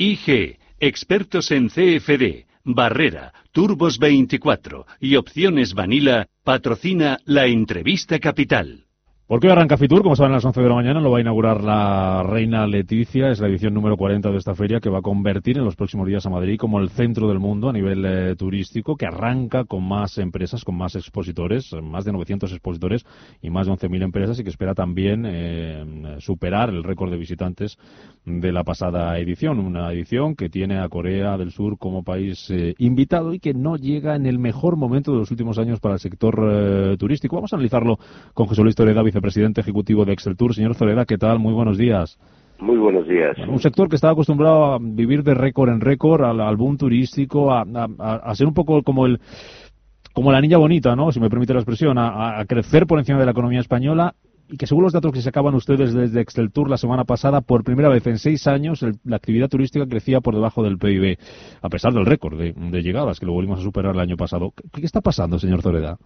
IG, expertos en CFD, Barrera, Turbos 24 y Opciones Vanilla, patrocina la entrevista capital. ¿Por qué arranca Fitur? Como saben, a las 11 de la mañana lo va a inaugurar la reina Leticia. Es la edición número 40 de esta feria que va a convertir en los próximos días a Madrid como el centro del mundo a nivel eh, turístico, que arranca con más empresas, con más expositores, más de 900 expositores y más de 11.000 empresas y que espera también eh, superar el récord de visitantes de la pasada edición. Una edición que tiene a Corea del Sur como país eh, invitado y que no llega en el mejor momento de los últimos años para el sector turístico. Vamos a analizarlo con Jesús Luis Toreda, presidente ejecutivo de Excel Tour. Señor Zoreda, ¿qué tal? Muy buenos días. Muy buenos días. un sector que está acostumbrado a vivir de récord en récord, al, boom turístico, a, ser un poco como el como la niña bonita, ¿no? Si me permite la expresión, a, crecer por encima de la economía española y que según los datos que se acaban ustedes desde Excel Tour la semana pasada, por primera vez en seis años la actividad turística crecía por debajo del PIB, a pesar del récord de, llegadas que lo volvimos a superar el año pasado. ¿Qué, qué está pasando, señor Zoreda?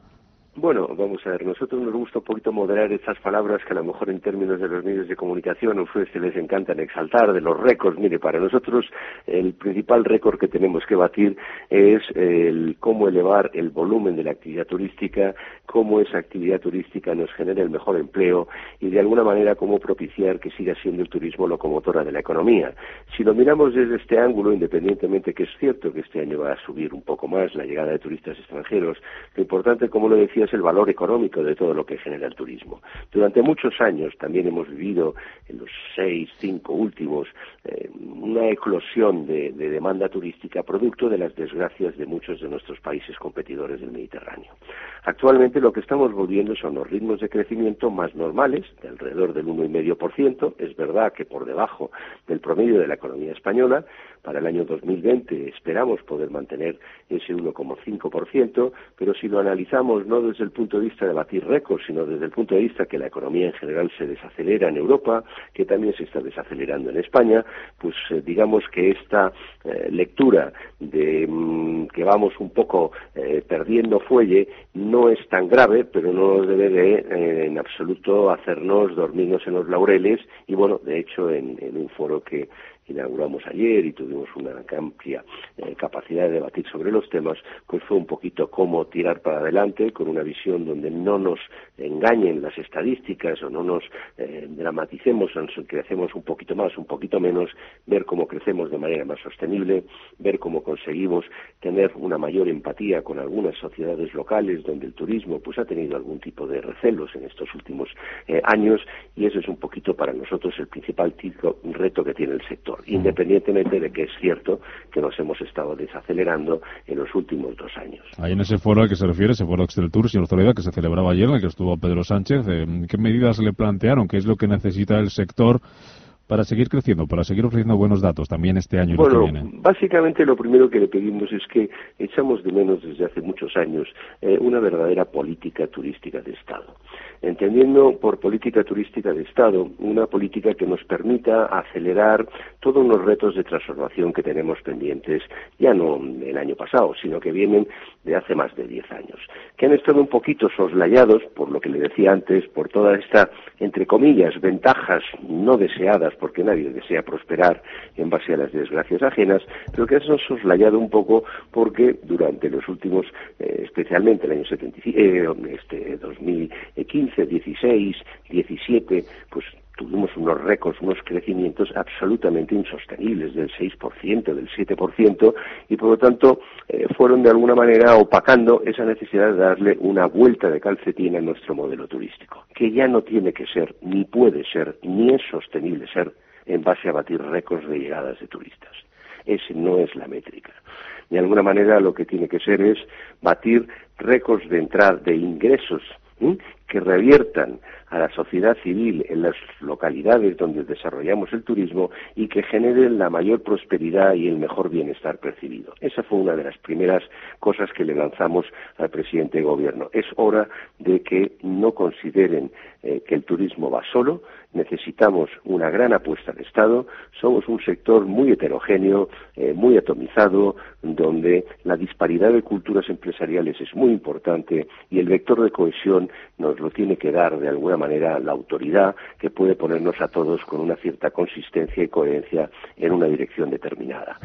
Bueno, vamos a ver, nosotros nos gusta un poquito moderar estas palabras que a lo mejor en términos de los medios de comunicación a ustedes les encantan exaltar, de los récords. Mire, para nosotros el principal récord que tenemos que batir es el cómo elevar el volumen de la actividad turística, cómo esa actividad turística nos genera el mejor empleo y de alguna manera cómo propiciar que siga siendo el turismo locomotora de la economía. Si lo miramos desde este ángulo, independientemente que es cierto que este año va a subir un poco más la llegada de turistas extranjeros, lo importante, como lo decía, es el valor económico de todo lo que genera el turismo. Durante muchos años también hemos vivido, en los seis, cinco últimos, eh, una eclosión de, demanda turística producto de las desgracias de muchos de nuestros países competidores del Mediterráneo. Actualmente lo que estamos volviendo son los ritmos de crecimiento más normales, de alrededor del 1,5%. Es verdad que por debajo del promedio de la economía española. Para el año 2020 esperamos poder mantener ese 1,5%, pero si lo analizamos no desde el punto de vista de batir récords, sino desde el punto de vista que la economía en general se desacelera en Europa, que también se está desacelerando en España, pues eh, digamos que esta eh, lectura de mm, que vamos un poco eh, perdiendo fuelle no es tan grave, pero no nos debe de en absoluto hacernos dormirnos en los laureles y bueno, de hecho en un foro que inauguramos ayer y tuvimos una amplia eh, capacidad de debatir sobre los temas, pues fue un poquito cómo tirar para adelante con una visión donde no nos engañen las estadísticas o no nos eh, dramaticemos, crecemos un poquito más, un poquito menos, ver cómo crecemos de manera más sostenible, ver cómo conseguimos tener una mayor empatía con algunas sociedades locales donde el turismo pues ha tenido algún tipo de recelos en estos últimos eh, años y eso es un poquito para nosotros el principal reto que tiene el sector independientemente de que es cierto que nos hemos estado desacelerando en los últimos dos años. Ahí en ese foro al que se refiere, ese foro Excel Tour, señor Zoreda, que se celebraba ayer, en el que estuvo Pedro Sánchez, eh, ¿qué medidas le plantearon? ¿Qué es lo que necesita el sector? Para seguir creciendo, para seguir ofreciendo buenos datos también este año y bueno, que viene? Básicamente lo primero que le pedimos es que echamos de menos desde hace muchos años eh, una verdadera política turística de Estado entendiendo por política turística de Estado una política que nos permita acelerar todos los retos de transformación que tenemos pendientes, ya no el año pasado, sino que vienen de hace más de diez años, que han estado un poquito soslayados, por lo que le decía antes, por toda esta, entre comillas, ventajas no deseadas, porque nadie desea prosperar en base a las desgracias ajenas, pero que han soslayado un poco porque durante los últimos, eh, especialmente el año 75, eh, este, 2015, 16, 17, pues tuvimos unos récords, unos crecimientos absolutamente insostenibles del 6%, del 7%, y por lo tanto eh, fueron de alguna manera opacando esa necesidad de darle una vuelta de calcetín a nuestro modelo turístico, que ya no tiene que ser, ni puede ser, ni es sostenible ser en base a batir récords de llegadas de turistas. Ese no es la métrica. De alguna manera lo que tiene que ser es batir récords de entrada de ingresos que reviertan a la sociedad civil en las localidades donde desarrollamos el turismo y que generen la mayor prosperidad y el mejor bienestar percibido. Esa fue una de las primeras cosas que le lanzamos al presidente de gobierno. Es hora de que no consideren eh, que el turismo va solo, necesitamos una gran apuesta de Estado, somos un sector muy heterogéneo, eh, muy atomizado, donde la disparidad de culturas empresariales es muy importante y el vector de cohesión nos lo tiene que dar de alguna manera la autoridad que puede ponernos a todos con una cierta consistencia y coherencia en una dirección determinada.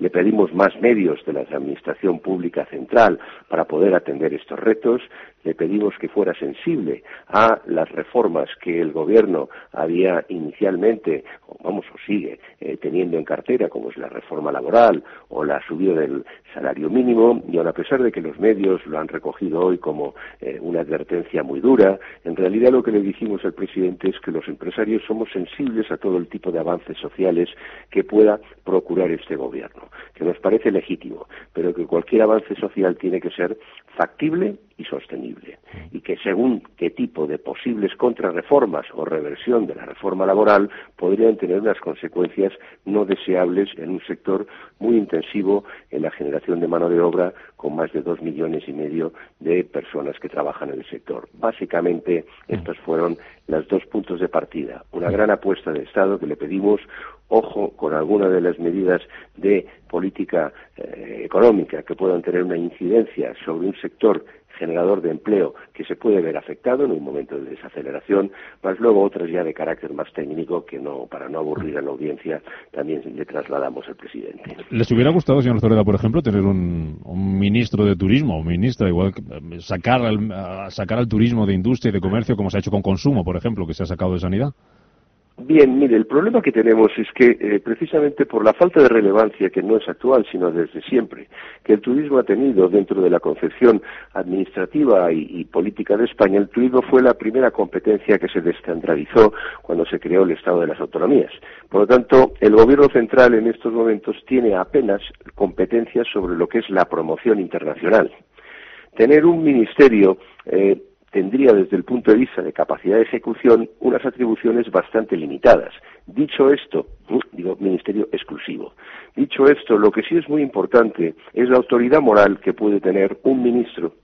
Le pedimos más medios de la Administración Pública Central para poder atender estos retos. Le pedimos que fuera sensible a las reformas que el Gobierno había inicialmente, vamos, o sigue eh, teniendo en cartera, como es la reforma laboral o la subida del salario mínimo. Y a pesar de que los medios lo han recogido hoy como eh, una advertencia muy dura, en realidad lo que le dijimos al presidente es que los empresarios somos sensibles a todo el tipo de avances sociales que pueda procurar este Gobierno que nos parece legítimo, pero que cualquier avance social tiene que ser factible y sostenible, y que según qué tipo de posibles contrarreformas o reversión de la reforma laboral podrían tener unas consecuencias no deseables en un sector muy intensivo en la generación de mano de obra con más de dos millones y medio de personas que trabajan en el sector. Básicamente, estos fueron los dos puntos de partida. Una gran apuesta de Estado que le pedimos, ojo con algunas de las medidas de política eh, económica que puedan tener una incidencia sobre un sector generador de empleo que se puede ver afectado en un momento de desaceleración, más luego otras ya de carácter más técnico que no, para no aburrir a la audiencia, también le trasladamos al presidente. ¿Les hubiera gustado, señor Zoreda, por ejemplo, tener un, ministro de turismo o ministra, igual eh, sacar sacar al turismo de industria y de comercio como se ha hecho con consumo, por ejemplo, que se ha sacado de sanidad? Bien, mire, el problema que tenemos es que eh, precisamente por la falta de relevancia, que no es actual, sino desde siempre, que el turismo ha tenido dentro de la concepción administrativa y, política de España, el turismo fue la primera competencia que se descentralizó cuando se creó el Estado de las Autonomías. Por lo tanto, el Gobierno central en estos momentos tiene apenas competencias sobre lo que es la promoción internacional. Tener un ministerio eh, tendría desde el punto de vista de capacidad de ejecución unas atribuciones bastante limitadas. Dicho esto, digo ministerio exclusivo. Dicho esto, lo que sí es muy importante es la autoridad moral que puede tener un ministro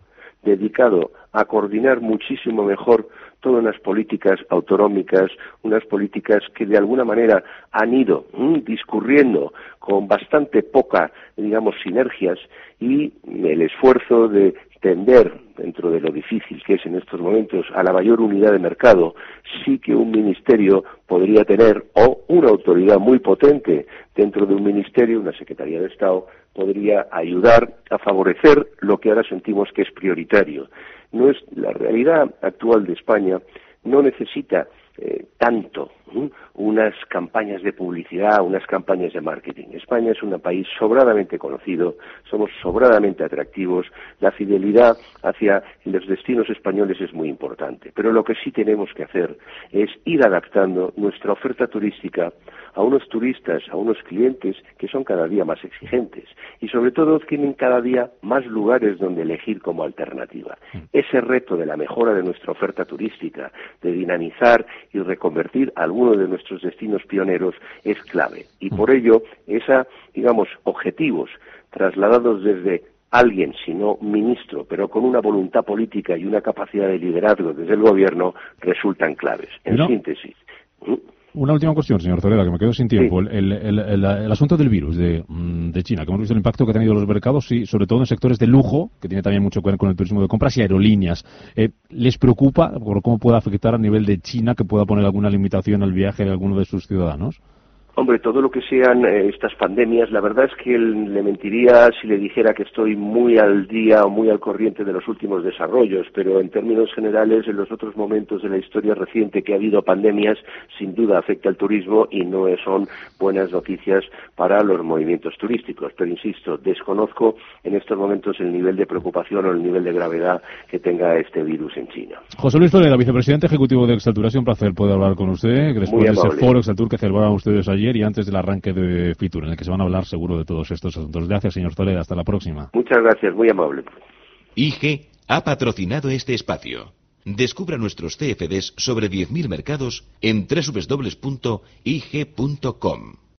dedicado a coordinar muchísimo mejor todas las políticas autonómicas, unas políticas que de alguna manera han ido discurriendo con bastante poca, digamos, sinergias y el esfuerzo de tender, dentro de lo difícil que es en estos momentos, a la mayor unidad de mercado, sí que un ministerio podría tener, o una autoridad muy potente dentro de un ministerio, una Secretaría de Estado, podría ayudar a favorecer lo que ahora sentimos que es prioritario. No es la realidad actual de España no necesita eh, tanto unas campañas de publicidad, unas campañas de marketing. España es un país sobradamente conocido, somos sobradamente atractivos, la fidelidad hacia los destinos españoles es muy importante. Pero lo que sí tenemos que hacer es ir adaptando nuestra oferta turística a unos turistas, a unos clientes que son cada día más exigentes y sobre todo tienen cada día más lugares donde elegir como alternativa. Mm. Ese reto de la mejora de nuestra oferta turística, de dinamizar y reconvertir algunos de nuestros destinos pioneros es clave. Y por ello, esa, digamos, objetivos trasladados desde alguien, sino ministro, pero con una voluntad política y una capacidad de liderazgo desde el gobierno, resultan claves. En síntesis. Una última cuestión, señor Zoreda, que me quedo sin tiempo. El, asunto del virus mm, de, China, que hemos visto el impacto que ha tenido los mercados, y sobre todo en sectores de lujo, que tiene también mucho que ver con el turismo de compras y aerolíneas. Eh, ¿Les preocupa por cómo puede afectar a nivel de China que pueda poner alguna limitación al viaje de alguno de sus ciudadanos? Hombre, todo lo que sean eh, estas pandemias, la verdad es que le mentiría si le dijera que estoy muy al día o muy al corriente de los últimos desarrollos, pero en términos generales, en los otros momentos de la historia reciente que ha habido pandemias, sin duda afecta al turismo y no son buenas noticias para los movimientos turísticos. Pero insisto, desconozco en estos momentos el nivel de preocupación o el nivel de gravedad que tenga este virus en China. José Luis Toledo, vicepresidente ejecutivo de Exaltura, un placer poder hablar con usted, después de ese foro Exaltur que celebraban ustedes allí y antes del arranque de Fitur, en el que se van a hablar seguro de todos estos asuntos. Gracias, señor Toledo. Hasta la próxima. Muchas gracias, muy amable. IG ha patrocinado este espacio. Descubra nuestros CFDs sobre 10.000 mercados en www.ig.com.